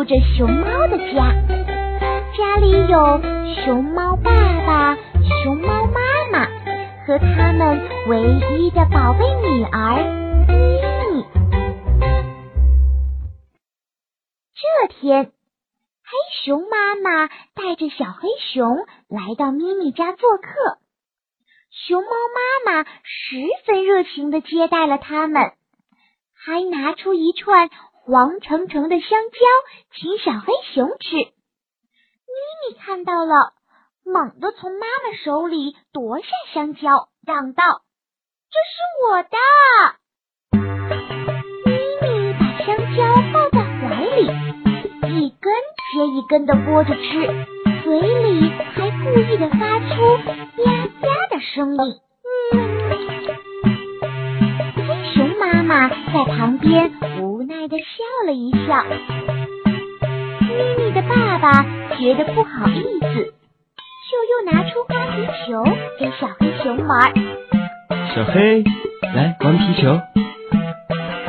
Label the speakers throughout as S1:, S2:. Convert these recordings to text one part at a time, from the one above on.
S1: 住着熊猫的家，家里有熊猫爸爸、熊猫妈妈和他们唯一的宝贝女儿咪咪。这天，黑熊妈妈带着小黑熊来到咪咪家做客。熊猫妈妈十分热情的接待了他们，还拿出一串黄澄澄的香蕉请小黑熊吃。咪咪看到了，猛地从妈妈手里夺下香蕉，嚷道：“这是我的！”咪咪把香蕉抱在怀里，一根接一根的剥着吃，嘴里还故意的发出呀呀的声音。黑熊妈妈在旁边咪咪的爸爸觉得不好意思，就又拿出花皮球给小黑熊玩。
S2: 小黑，来玩皮球。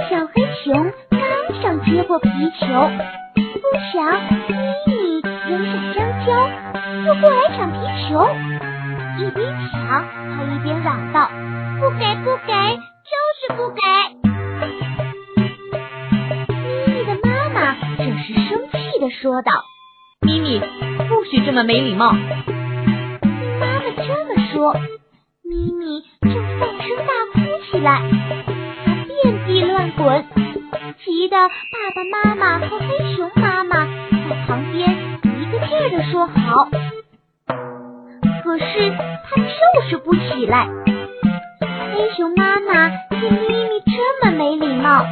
S1: 小黑熊刚想接过皮球，不想咪咪扔下香蕉，又过来抢皮球。一边抢，还一边嚷道：“不给，不给，就是不给！”说道：“
S3: 咪咪，不许这么没礼貌！”
S1: 听妈妈这么说，咪咪就放声大哭起来，她遍地乱滚，急得爸爸妈妈和黑熊妈妈在旁边一个劲儿的说好。可是他就是不起来。黑熊妈妈见咪咪这么没礼貌，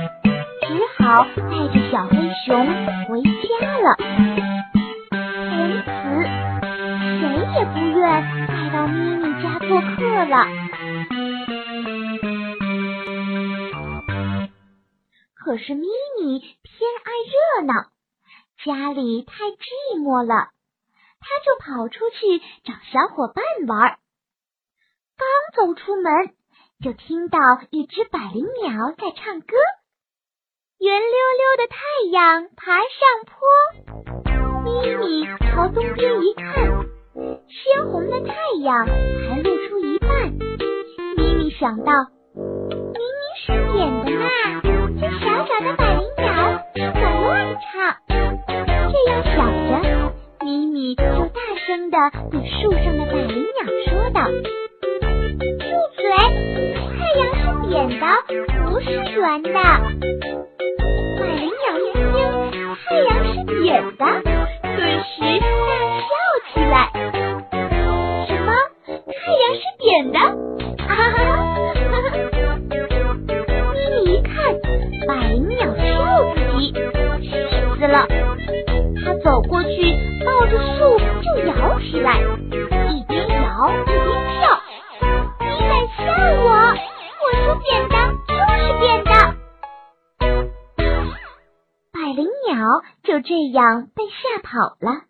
S1: 好带着小黑熊回家了。从此，谁也不愿再到咪咪家做客了。可是咪咪偏爱热闹，家里太寂寞了。他就跑出去找小伙伴玩，刚走出门，就听到一只百灵鸟在唱歌。圆溜溜的太阳爬上坡，咪咪朝东边一看，鲜红的太阳还露出一半。咪咪想到，明明是扁的嘛，这小小的百灵鸟是在乱唱。这样想着。咪咪就大声的对树上的百灵鸟说道：“住嘴！太阳是扁的，不是圆的。”扁的，顿时大笑起来：“什么？太阳是扁的？”就这样被吓跑了。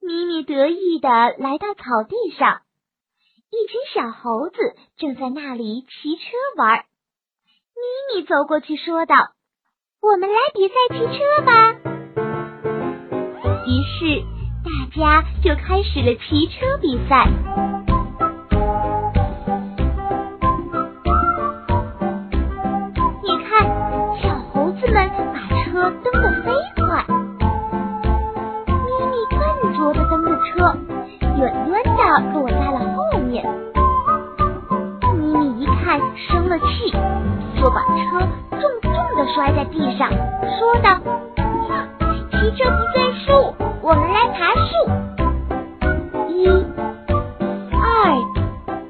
S1: 咪咪得意的来到草地上，一群小猴子正在那里骑车玩。咪咪走过去说道：“我们来比赛骑车吧。”于是，大家就开始了骑车比赛。车蹬得飞快咪咪笨拙的蹬着车远远的落在了后面。咪咪一看生了气就把车重重的摔在地上说道骑车不算数我们来爬树。一二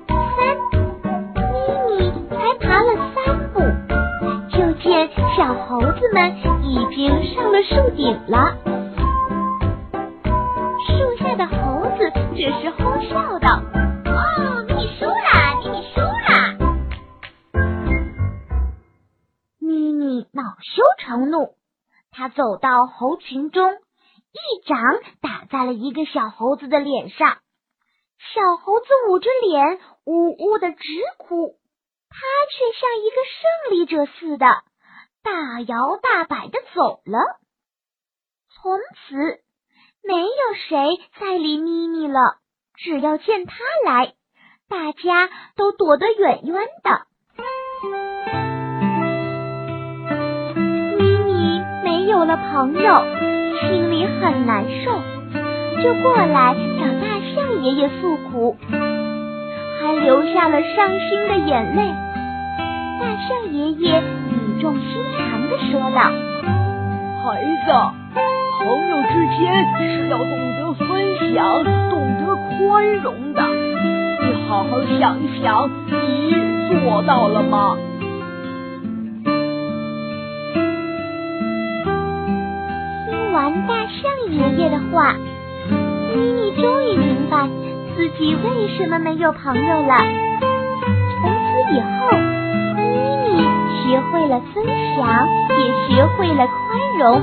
S1: 三咪咪才爬了三步就见小猴子们树顶了。树下的猴子这时哄笑道：“
S4: 哦，你输啦，你输啦！”
S1: 咪咪恼羞成怒，他走到猴群中，一掌打在了一个小猴子的脸上。小猴子捂着脸，呜呜的直哭。他却像一个胜利者似的，大摇大摆的走了。从此，没有谁再理咪咪了。只要见他来，大家都躲得远远的。咪咪没有了朋友，心里很难受，就过来找大象爷爷诉苦，还流下了伤心的眼泪。大象爷爷语重心长的说道：“
S5: 孩子，是要懂得分享、懂得宽容的。你好好想一想，你做到了吗？”
S1: 听完大象爷爷的话，咪咪终于明白自己为什么没有朋友了。从此以后。学会了分享，也学会了宽容，